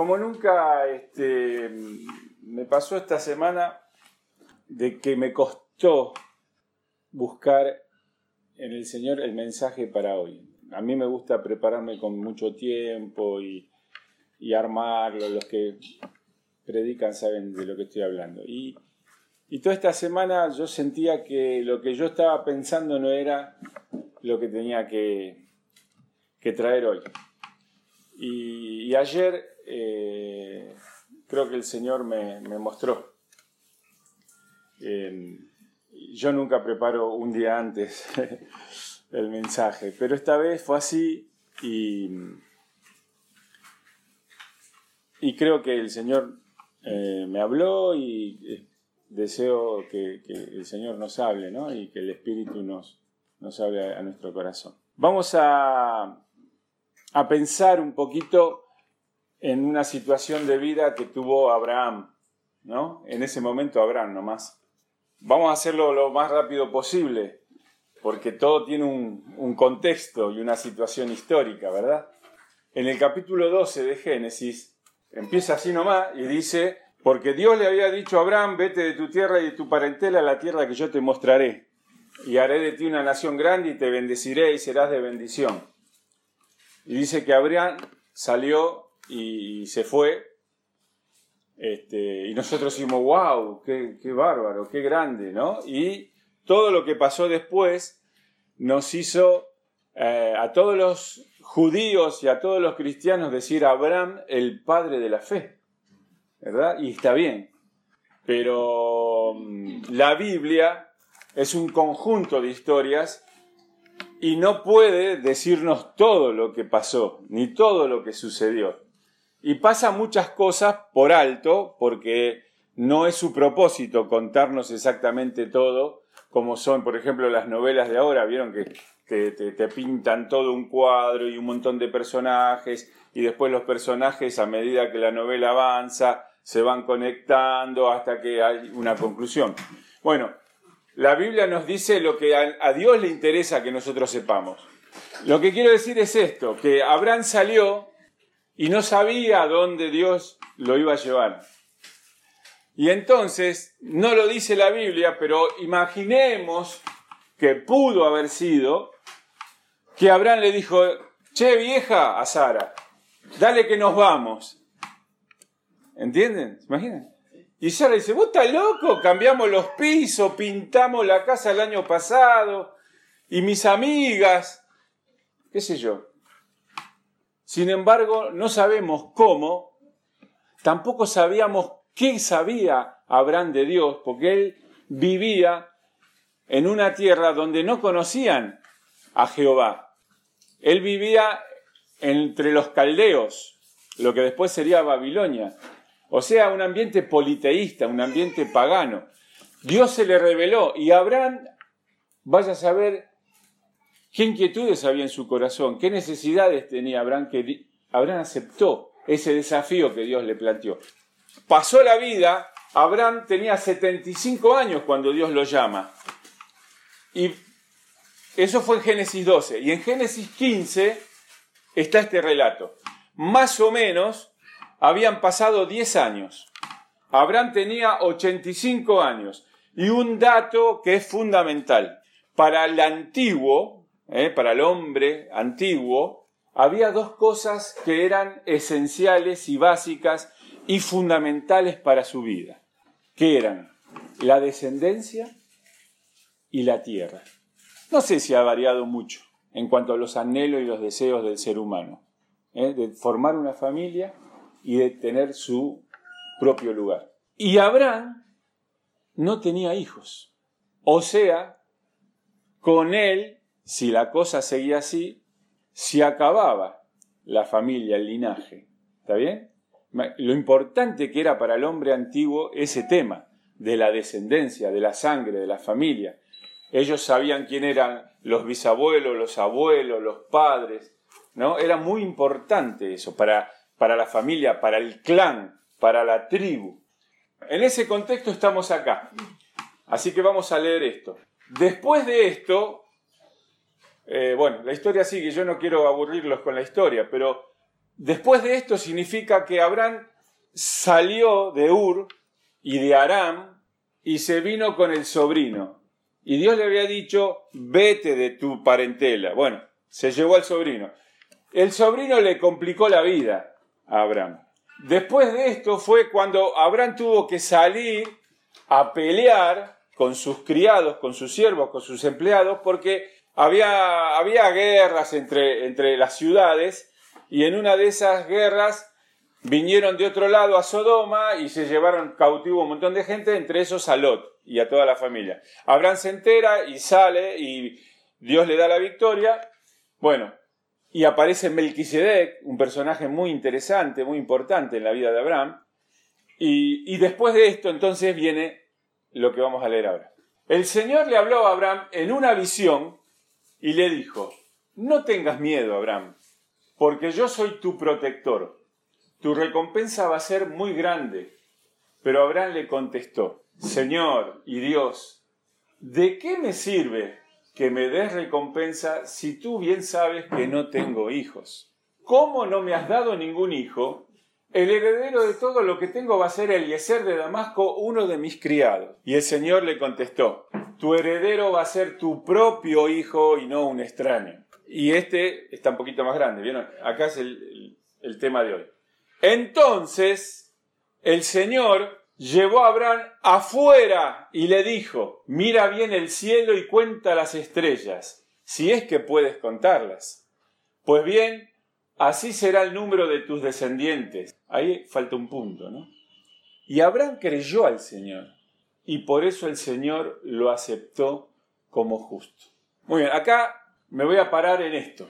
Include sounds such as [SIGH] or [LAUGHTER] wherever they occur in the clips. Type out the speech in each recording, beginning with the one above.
como nunca este, me pasó esta semana de que me costó buscar en el Señor el mensaje para hoy. A mí me gusta prepararme con mucho tiempo y, armarlo. Los que predican saben de lo que estoy hablando. Y, toda esta semana yo sentía que lo que yo estaba pensando no era lo que tenía que traer hoy. Y, ayer eh, creo que el Señor me, mostró. yo nunca preparo un día antes [LAUGHS] el mensaje, pero esta vez fue así y, y creo que el Señor eh, me habló y eh, deseo que, el Señor nos hable ¿no? y que el Espíritu nos, nos hable a nuestro corazón. Vamos a, a pensar un poquito en una situación de vida que tuvo Abraham, ¿no? En ese momento Abraham nomás. Vamos a hacerlo lo más rápido posible, porque todo tiene un, contexto y una situación histórica, ¿verdad? En el capítulo 12 de Génesis empieza así nomás y dice, porque Dios le había dicho a Abraham, vete de tu tierra y de tu parentela a la tierra que yo te mostraré, y haré de ti una nación grande y te bendeciré y serás de bendición. Y dice que Abraham salió y se fue. Este, y nosotros decimos, wow, qué, bárbaro, qué grande, ¿no? Y todo lo que pasó después nos hizo eh, a todos los judíos y a todos los cristianos decir Abraham el padre de la fe, ¿verdad? Y está bien, pero mm, la Biblia es un conjunto de historias y no puede decirnos todo lo que pasó, ni todo lo que sucedió. Y pasa muchas cosas por alto, porque no es su propósito contarnos exactamente todo, como son, por ejemplo, las novelas de ahora, vieron que, te, pintan todo un cuadro y un montón de personajes, y después los personajes, a medida que la novela avanza, se van conectando hasta que hay una conclusión. Bueno, la Biblia nos dice lo que a, Dios le interesa que nosotros sepamos. Lo que quiero decir es esto, que Abraham salió y no sabía dónde Dios lo iba a llevar. Y entonces, no lo dice la Biblia, pero imaginemos que pudo haber sido que Abraham le dijo, che vieja a Sara, dale que nos vamos. ¿Entienden? ¿Se imaginan? Y Sara dice, vos estás loco, cambiamos los pisos, pintamos la casa el año pasado, y mis amigas, qué sé yo. Sin embargo, no sabemos cómo, tampoco sabíamos qué sabía Abraham de Dios, porque él vivía en una tierra donde no conocían a Jehová. Él vivía entre los caldeos, lo que después sería Babilonia. O sea, un ambiente politeísta, un ambiente pagano. Dios se le reveló y Abraham, vaya a saber qué inquietudes había en su corazón, qué necesidades tenía Abraham, Abraham aceptó ese desafío que Dios le planteó. Pasó la vida, Abraham tenía 75 años cuando Dios lo llama. Y eso fue en Génesis 12. Y en Génesis 15 está este relato. Más o menos habían pasado 10 años. Abraham tenía 85 años. Y un dato que es fundamental. Para el antiguo, eh, para el hombre antiguo, había dos cosas que eran esenciales y básicas y fundamentales para su vida, que eran la descendencia y la tierra. No sé si ha variado mucho en cuanto a los anhelos y los deseos del ser humano, eh, de formar una familia y de tener su propio lugar. Y Abraham no tenía hijos. O sea, con él, si la cosa seguía así, se acababa la familia, el linaje. ¿Está bien? Lo importante que era para el hombre antiguo ese tema de la descendencia, de la sangre, de la familia. Ellos sabían quién eran los bisabuelos, los abuelos, los padres, ¿no? Era muy importante eso para para la familia, para el clan, para la tribu. En ese contexto estamos acá. Así que vamos a leer esto. Después de esto, eh, bueno, la historia sigue, yo no quiero aburrirlos con la historia, pero después de esto significa que Abraham salió de Ur y de Aram y se vino con el sobrino. Y Dios le había dicho, vete de tu parentela. Bueno, se llevó al sobrino. El sobrino le complicó la vida a Abraham. Después de esto fue cuando Abraham tuvo que salir a pelear con sus criados, con sus siervos, con sus empleados, porque había, había guerras entre, entre las ciudades y en una de esas guerras vinieron de otro lado a Sodoma y se llevaron cautivo un montón de gente, entre esos a Lot y a toda la familia. Abraham se entera y sale y Dios le da la victoria. Bueno, y aparece Melquisedec, un personaje muy interesante, muy importante en la vida de Abraham. Y, y después de esto entonces viene lo que vamos a leer ahora. El Señor le habló a Abraham en una visión y le dijo, no tengas miedo, Abraham, porque yo soy tu protector tu recompensa va a ser muy grande. Pero Abraham le contestó, Señor y Dios, ¿de qué me sirve que me des recompensa si tú bien sabes que no tengo hijos? ¿Cómo no me has dado ningún hijo? El heredero de todo lo que tengo va a ser Eliezer de Damasco, uno de mis criados. Y el Señor le contestó, tu heredero va a ser tu propio hijo y no un extraño. Y este está un poquito más grande, ¿vieron? Acá es el, el tema de hoy. Entonces el Señor llevó a Abraham afuera y le dijo, mira bien el cielo y cuenta las estrellas, si es que puedes contarlas. Pues bien, así será el número de tus descendientes. Ahí falta un punto, ¿no? Y Abraham creyó al Señor y por eso el Señor lo aceptó como justo. Muy bien, acá me voy a parar en esto.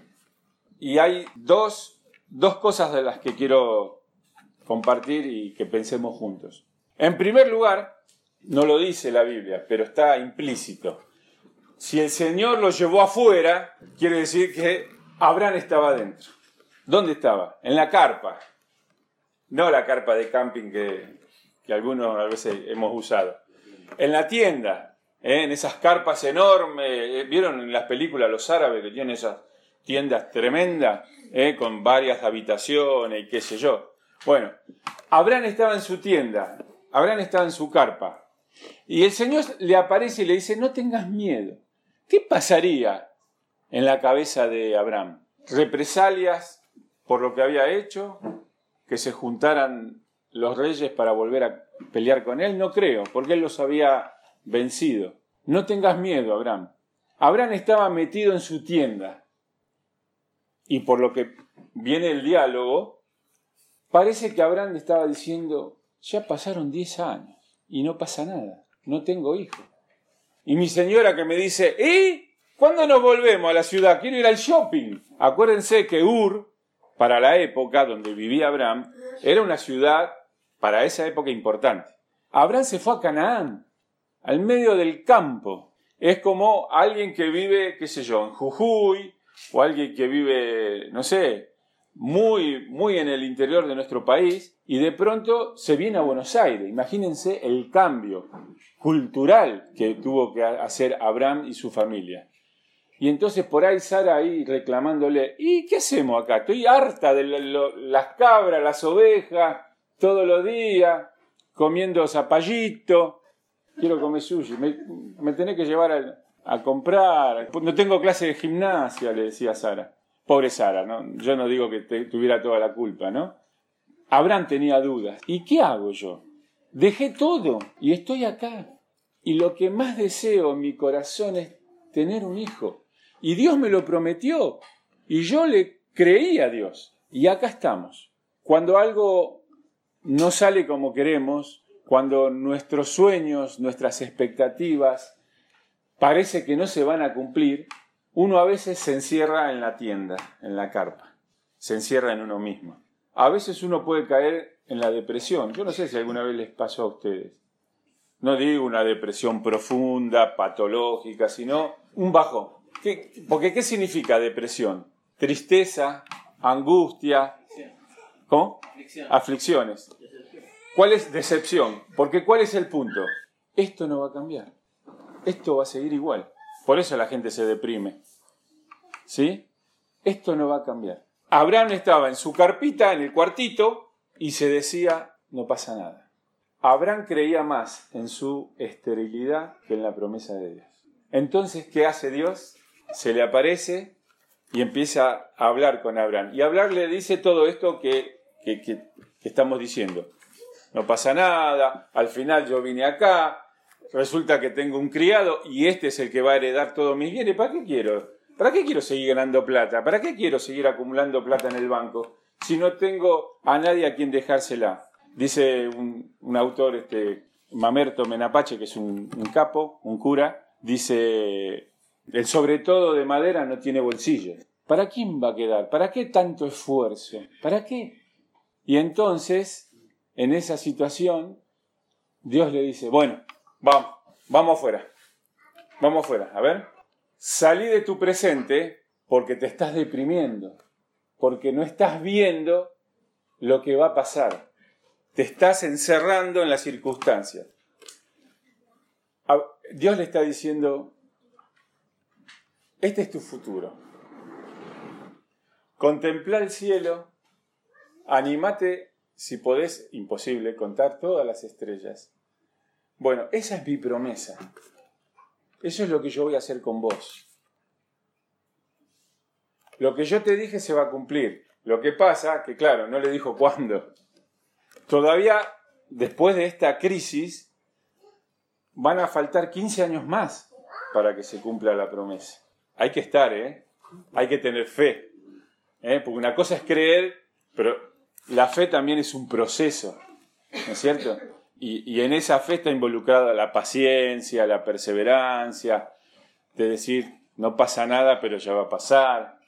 Y hay dos, dos cosas de las que quiero compartir y que pensemos juntos. En primer lugar, no lo dice la Biblia, pero está implícito. Si el Señor lo llevó afuera, quiere decir que Abraham estaba dentro. ¿Dónde estaba? En la carpa. No la carpa de camping que, algunos a veces hemos usado. En la tienda, ¿eh? en esas carpas enormes. ¿eh? ¿Vieron en las películas los árabes que tienen esas tiendas tremendas ¿eh? con varias habitaciones y qué sé yo? Bueno, Abraham estaba en su tienda, Abraham estaba en su carpa, y el Señor le aparece y le dice, no tengas miedo. ¿Qué pasaría en la cabeza de Abraham? ¿Represalias por lo que había hecho? ¿Que se juntaran los reyes para volver a pelear con él? No creo, porque él los había vencido. No tengas miedo, Abraham. Abraham estaba metido en su tienda. Y por lo que viene el diálogo, Parece que Abraham estaba diciendo, ya pasaron 10 años y no pasa nada, no tengo hijo. Y mi señora que me dice, ¿y cuándo nos volvemos a la ciudad? Quiero ir al shopping. Acuérdense que Ur, para la época donde vivía Abraham, era una ciudad para esa época importante. Abraham se fue a Canaán, al medio del campo. Es como alguien que vive, qué sé yo, en Jujuy, o alguien que vive, no sé, muy, muy en el interior de nuestro país y de pronto se viene a Buenos Aires. Imagínense el cambio cultural que tuvo que hacer Abraham y su familia. Y entonces por ahí Sara ahí reclamándole, ¿y qué hacemos acá? Estoy harta de las cabras, las ovejas, todos los días, comiendo zapallito, quiero comer sushi, me, me tenés que llevar a, comprar, no tengo clase de gimnasia, le decía Sara. Pobre Sara, ¿no? Yo no digo que tuviera toda la culpa, ¿no? Abraham tenía dudas. ¿Y qué hago yo? Dejé todo y estoy acá. Y lo que más deseo en mi corazón es tener un hijo. Y Dios me lo prometió. Y yo le creí a Dios. Y acá estamos. Cuando algo no sale como queremos, cuando nuestros sueños, nuestras expectativas parece que no se van a cumplir, uno a veces se encierra en la tienda, en la carpa, se encierra en uno mismo. A veces uno puede caer en la depresión. Yo no sé si alguna vez les pasó a ustedes. No digo una depresión profunda, patológica, sino un bajón. porque ¿qué significa depresión? Tristeza, angustia, ¿cómo? Aflicciones. ¿Cuál es decepción? Porque ¿cuál es el punto? Esto no va a cambiar. Esto va a seguir igual. Por eso la gente se deprime. ¿Sí? Esto no va a cambiar. Abraham estaba en su carpita, en el cuartito, y se decía, no pasa nada. Abraham creía más en su esterilidad que en la promesa de Dios. Entonces, ¿qué hace Dios? Se le aparece y empieza a hablar con Abraham. Y hablarle dice todo esto que, que estamos diciendo. No pasa nada, al final yo vine acá, resulta que tengo un criado y este es el que va a heredar todos mis bienes. ¿Para qué quiero? ¿Para qué quiero seguir ganando plata? ¿Para qué quiero seguir acumulando plata en el banco si no tengo a nadie a quien dejársela? Dice un, autor, este, Mamerto Menapache, que es un, un capo, un cura, dice, el sobre todo de madera no tiene bolsillos. ¿Para quién va a quedar? ¿Para qué tanto esfuerzo? ¿Para qué? Y entonces, en esa situación, Dios le dice, bueno, Vamos, vamos afuera. Vamos afuera. A ver. Salí de tu presente porque te estás deprimiendo, porque no estás viendo lo que va a pasar. Te estás encerrando en las circunstancias. Dios le está diciendo, este es tu futuro. Contempla el cielo, animate, si podés, imposible, contar todas las estrellas bueno, esa es mi promesa. Eso es lo que yo voy a hacer con vos. Lo que yo te dije se va a cumplir. Lo que pasa, que claro, no le dijo cuándo. Todavía, después de esta crisis, van a faltar 15 años más para que se cumpla la promesa. Hay que estar, ¿eh? Hay que tener fe. ¿eh? Porque una cosa es creer, pero la fe también es un proceso. ¿No es cierto? Y, en esa fe está involucrada la paciencia, la perseverancia, de decir, no pasa nada, pero ya va a pasar.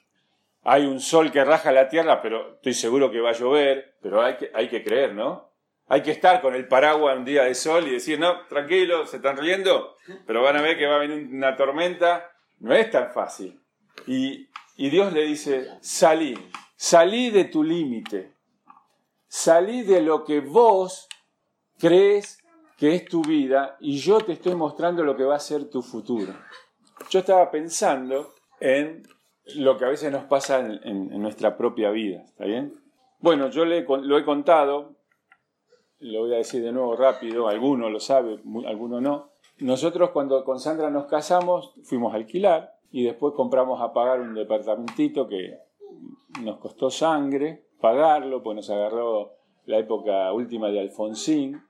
Hay un sol que raja la tierra, pero estoy seguro que va a llover, pero hay que, hay que creer, ¿no? Hay que estar con el paraguas un día de sol y decir, no, tranquilo, se están riendo, pero van a ver que va a venir una tormenta. No es tan fácil. Y, y Dios le dice, salí, salí de tu límite, salí de lo que vos crees que es tu vida y yo te estoy mostrando lo que va a ser tu futuro. Yo estaba pensando en lo que a veces nos pasa en, nuestra propia vida, ¿está bien? Bueno, yo le, lo he contado, lo voy a decir de nuevo rápido, alguno lo sabe, alguno no. Nosotros cuando con Sandra nos casamos fuimos a alquilar y después compramos a pagar un departamentito que nos costó sangre pagarlo, pues nos agarró la época última de Alfonsín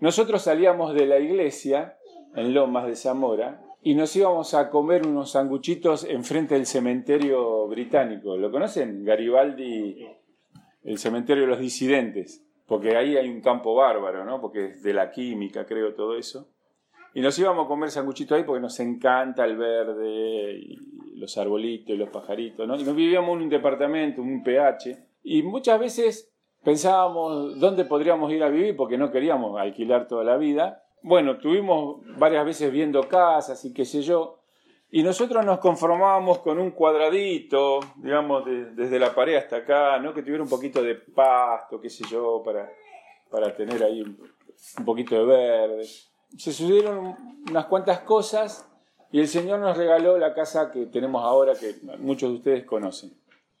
nosotros salíamos de la iglesia en Lomas de Zamora y nos íbamos a comer unos sanguchitos enfrente del cementerio británico. ¿Lo conocen? Garibaldi, el cementerio de los disidentes, porque ahí hay un campo bárbaro, ¿no? Porque es de la química, creo, todo eso. Y nos íbamos a comer sanguchitos ahí porque nos encanta el verde los arbolitos y los pajaritos, ¿no? Y nos vivíamos en un departamento, un PH, y muchas veces pensábamos dónde podríamos ir a vivir porque no queríamos alquilar toda la vida. Bueno, tuvimos varias veces viendo casas y qué sé yo, y nosotros nos conformábamos con un cuadradito, digamos, desde la pared hasta acá, ¿no? que tuviera un poquito de pasto, qué sé yo, para, para tener ahí un, un poquito de verde. Se sucedieron unas cuantas cosas y el Señor nos regaló la casa que tenemos ahora, que muchos de ustedes conocen.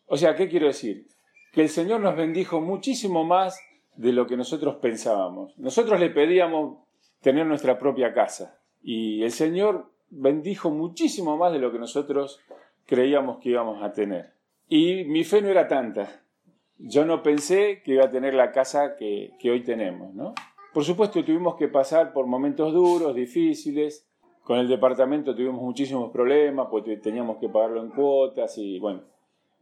O sea, ¿qué quiero decir? Que el Señor nos bendijo muchísimo más de lo que nosotros pensábamos. Nosotros le pedíamos tener nuestra propia casa y el Señor bendijo muchísimo más de lo que nosotros creíamos que íbamos a tener. Y mi fe no era tanta. Yo no pensé que iba a tener la casa que, hoy tenemos, ¿no? Por supuesto, tuvimos que pasar por momentos duros, difíciles. Con el departamento tuvimos muchísimos problemas, porque teníamos que pagarlo en cuotas y bueno,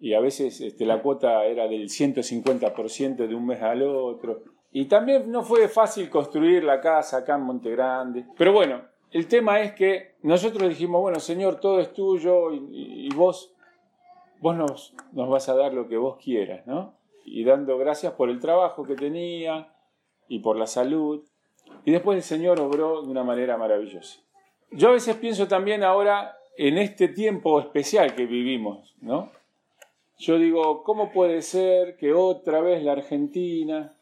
y a veces este, la cuota era del 150% de un mes al otro. Y también no fue fácil construir la casa acá en Monte Grande. Pero bueno, el tema es que nosotros dijimos, bueno, Señor, todo es tuyo y, vos, vos nos, nos vas a dar lo que vos quieras, ¿no? Y dando gracias por el trabajo que tenía y por la salud. Y después el Señor obró de una manera maravillosa. Yo a veces pienso también ahora en este tiempo especial que vivimos, ¿no? Yo digo, ¿cómo puede ser que otra vez la Argentina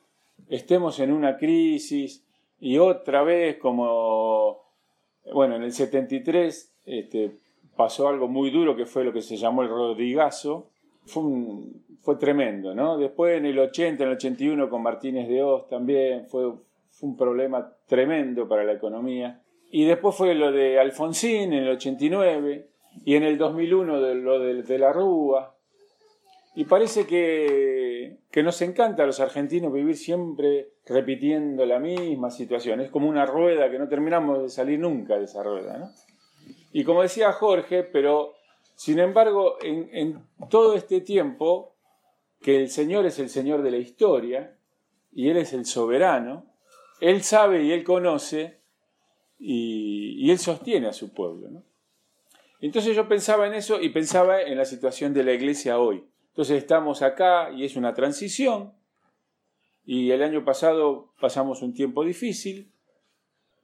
estemos en una crisis y otra vez como, bueno, en el 73 este, pasó algo muy duro que fue lo que se llamó el Rodrigazo, fue, fue tremendo, ¿no? Después en el 80, en el 81 con Martínez de Oz también fue, un problema tremendo para la economía. Y después fue lo de Alfonsín en el 89 y en el 2001 de lo de, la Rúa. Y parece que, que, nos encanta a los argentinos vivir siempre repitiendo la misma situación. Es como una rueda que no terminamos de salir nunca de esa rueda. ¿no? Y como decía Jorge, pero sin embargo, en, todo este tiempo, que el Señor es el Señor de la historia y Él es el soberano, Él sabe y Él conoce y, Él sostiene a su pueblo. ¿no? Entonces yo pensaba en eso y pensaba en la situación de la iglesia hoy. Entonces estamos acá y es una transición. Y el año pasado pasamos un tiempo difícil,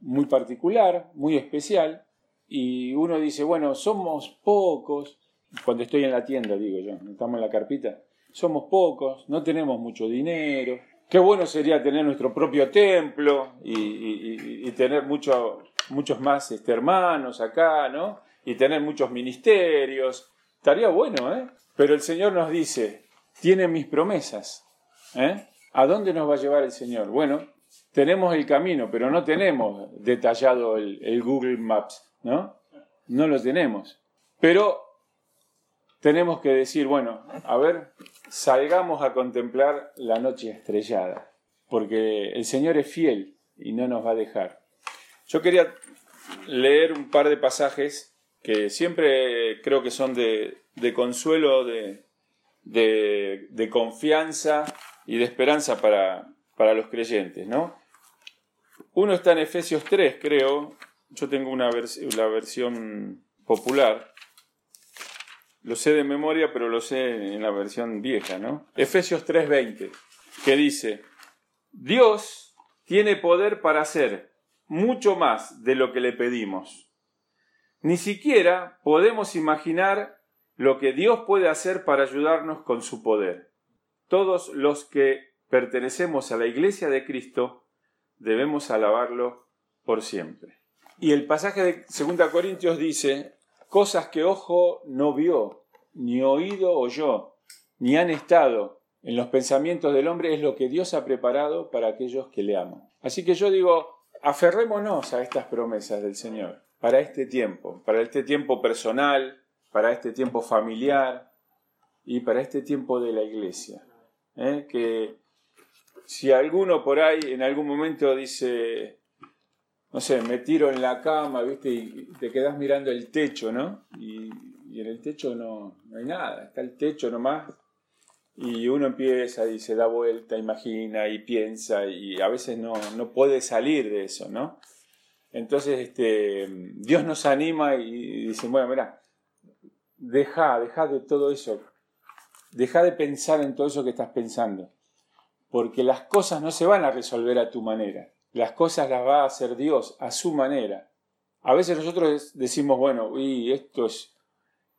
muy particular, muy especial. Y uno dice, bueno, somos pocos. Cuando estoy en la tienda, digo yo, estamos en la carpita. Somos pocos, no tenemos mucho dinero. Qué bueno sería tener nuestro propio templo y, tener muchos más este, hermanos acá, ¿no? y tener muchos ministerios. Estaría bueno, ¿eh? Pero el Señor nos dice, tiene mis promesas. ¿eh? ¿A dónde nos va a llevar el Señor? Bueno, tenemos el camino, pero no tenemos detallado el, Google Maps, ¿no? No lo tenemos. Pero tenemos que decir, bueno, a ver, salgamos a contemplar la noche estrellada, porque el Señor es fiel y no nos va a dejar. Yo quería leer un par de pasajes que siempre creo que son de, consuelo, de, confianza y de esperanza para, para los creyentes, ¿no? Uno está en Efesios 3, creo. Yo tengo una la versión popular. Lo sé de memoria, pero lo sé en la versión vieja, ¿no? Efesios 3:20, que dice, Dios tiene poder para hacer mucho más de lo que le pedimos ni siquiera podemos imaginar lo que Dios puede hacer para ayudarnos con su poder. Todos los que pertenecemos a la Iglesia de Cristo debemos alabarlo por siempre. Y el pasaje de 2 Corintios dice, cosas que ojo no vio, ni oído oyó, ni han estado en los pensamientos del hombre, es lo que Dios ha preparado para aquellos que le aman. Así que yo digo, aferrémonos a estas promesas del Señor para este tiempo, para este tiempo personal, para este tiempo familiar y para este tiempo de la iglesia. ¿eh? Que si alguno por ahí en algún momento dice, no sé, me tiro en la cama, ¿viste? Y te quedas mirando el techo, ¿no? Y, en el techo no, no, hay nada, está el techo nomás. Y uno empieza y se da vuelta, imagina y piensa y a veces no, no puede salir de eso, ¿no? Entonces, este, Dios nos anima y dice, bueno, mira, deja, deja de todo eso, deja de pensar en todo eso que estás pensando, porque las cosas no se van a resolver a tu manera, las cosas las va a hacer Dios a su manera. A veces nosotros decimos, bueno, y esto es,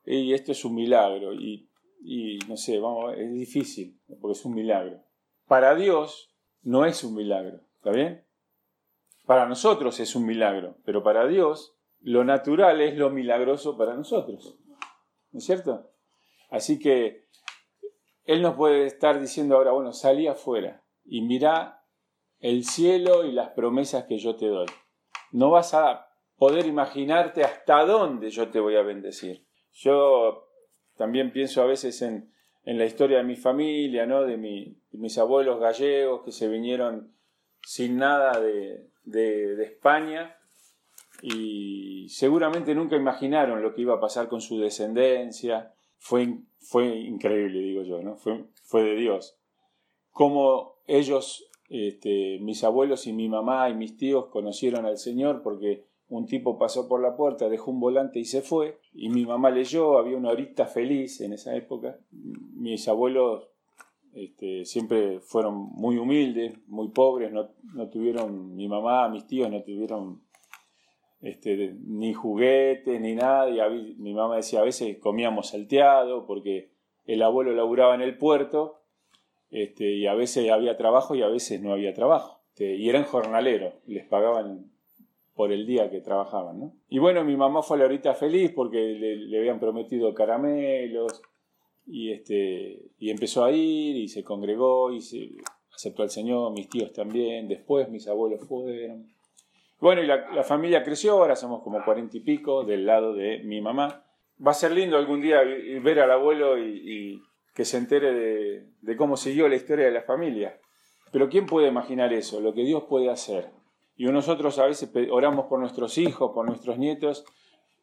y esto es un milagro, y, y no sé, vamos, es difícil, porque es un milagro. Para Dios no es un milagro, ¿está bien? Para nosotros es un milagro, pero para Dios lo natural es lo milagroso para nosotros. ¿No es cierto? Así que Él nos puede estar diciendo ahora, bueno, salí afuera y mira el cielo y las promesas que yo te doy. No vas a poder imaginarte hasta dónde yo te voy a bendecir. Yo también pienso a veces en, la historia de mi familia, ¿no? de, de mis abuelos gallegos que se vinieron sin nada de, de, España y seguramente nunca imaginaron lo que iba a pasar con su descendencia. Fue, fue increíble, digo yo, ¿no? Fue, fue de Dios. Como ellos, este, mis abuelos y mi mamá y mis tíos conocieron al Señor porque un tipo pasó por la puerta, dejó un volante y se fue, y mi mamá leyó, había una horita feliz en esa época. Mis abuelos este, siempre fueron muy humildes, muy pobres, no, tuvieron, mi mamá, mis tíos no tuvieron este, ni juguetes ni nada, y mi mamá decía a veces comíamos salteado porque el abuelo laburaba en el puerto este, y a veces había trabajo y a veces no había trabajo. y eran jornaleros, les pagaban por el día que trabajaban. Y bueno, mi mamá fue a feliz porque le, le habían prometido caramelos, y, este, y empezó a ir y se congregó y aceptó al Señor, mis tíos también, después mis abuelos fueron. Bueno, y la, familia creció, ahora somos como cuarenta y pico del lado de mi mamá. Va a ser lindo algún día ver al abuelo y, que se entere de, de cómo siguió la historia de la familia. Pero ¿quién puede imaginar eso? Lo que Dios puede hacer. Y nosotros a veces oramos por nuestros hijos, por nuestros nietos,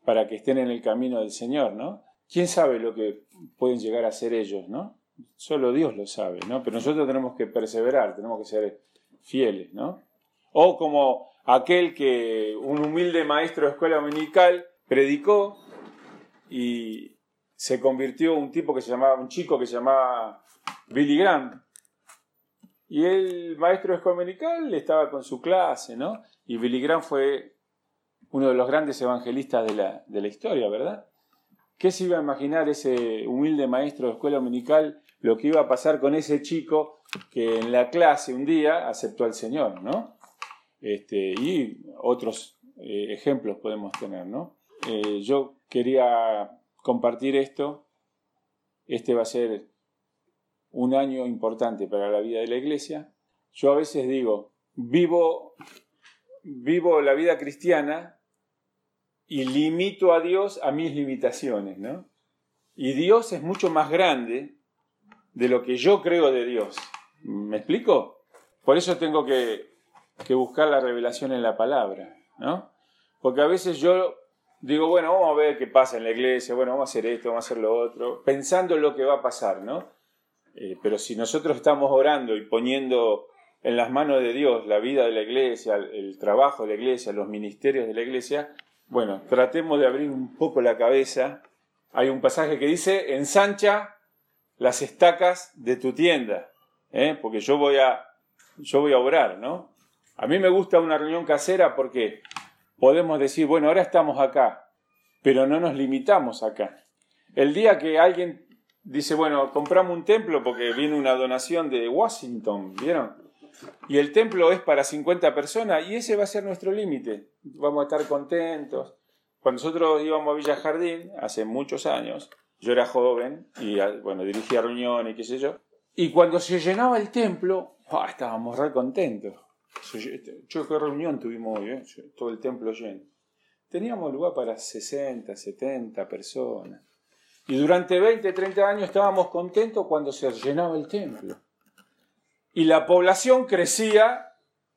para que estén en el camino del Señor, ¿no? ¿Quién sabe lo que pueden llegar a ser ellos, ¿no? Solo Dios lo sabe, ¿no? Pero nosotros tenemos que perseverar, tenemos que ser fieles, ¿no? O como aquel que un humilde maestro de escuela dominical predicó y se convirtió un tipo que se llamaba, un chico que se llamaba Billy Graham. Y el maestro de escuela dominical estaba con su clase, ¿no? Y Billy Graham fue uno de los grandes evangelistas de la, de la historia, ¿verdad? ¿Qué se iba a imaginar ese humilde maestro de escuela dominical lo que iba a pasar con ese chico que en la clase un día aceptó al Señor, ¿no? Este, y otros eh, ejemplos podemos tener, ¿no? Eh, yo quería compartir esto. Este va a ser un año importante para la vida de la iglesia. Yo a veces digo, vivo, vivo la vida cristiana y limito a Dios a mis limitaciones, ¿no? Y Dios es mucho más grande de lo que yo creo de Dios. ¿Me explico? Por eso tengo que, buscar la revelación en la palabra, ¿no? Porque a veces yo digo, bueno, vamos a ver qué pasa en la iglesia, bueno, vamos a hacer esto, vamos a hacer lo otro, pensando en lo que va a pasar, ¿no? Eh, pero si nosotros estamos orando y poniendo en las manos de Dios la vida de la iglesia, el trabajo de la iglesia, los ministerios de la iglesia, bueno, tratemos de abrir un poco la cabeza. Hay un pasaje que dice, ensancha las estacas de tu tienda, ¿eh? porque yo voy, a, yo voy a orar, ¿no? A mí me gusta una reunión casera porque podemos decir, bueno, ahora estamos acá, pero no nos limitamos acá. El día que alguien dice, bueno, compramos un templo porque viene una donación de Washington, ¿vieron? Y el templo es para 50 personas y ese va a ser nuestro límite. Vamos a estar contentos. Cuando nosotros íbamos a Villa Jardín, hace muchos años, yo era joven y bueno, dirigía reuniones qué sé yo. Y cuando se llenaba el templo, estábamos re contentos. Yo qué reunión tuvimos hoy, ¿eh? todo el templo lleno. Teníamos lugar para 60, 70 personas. Y durante 20, 30 años estábamos contentos cuando se llenaba el templo y la población crecía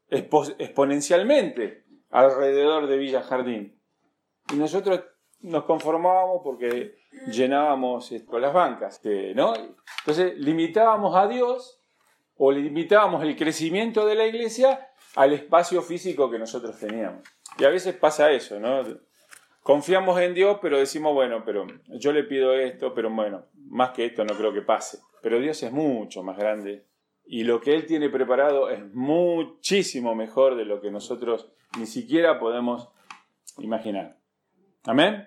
exponencialmente alrededor de Villa Jardín. Y nosotros nos conformábamos porque llenábamos eh, con las bancas, ¿no? Entonces limitábamos a Dios o limitábamos el crecimiento de la iglesia al espacio físico que nosotros teníamos. Y a veces pasa eso, ¿no? Confiamos en Dios, pero decimos, bueno, pero yo le pido esto, pero bueno, más que esto no creo que pase. Pero Dios es mucho más grande y lo que Él tiene preparado es muchísimo mejor de lo que nosotros ni siquiera podemos imaginar. Amén.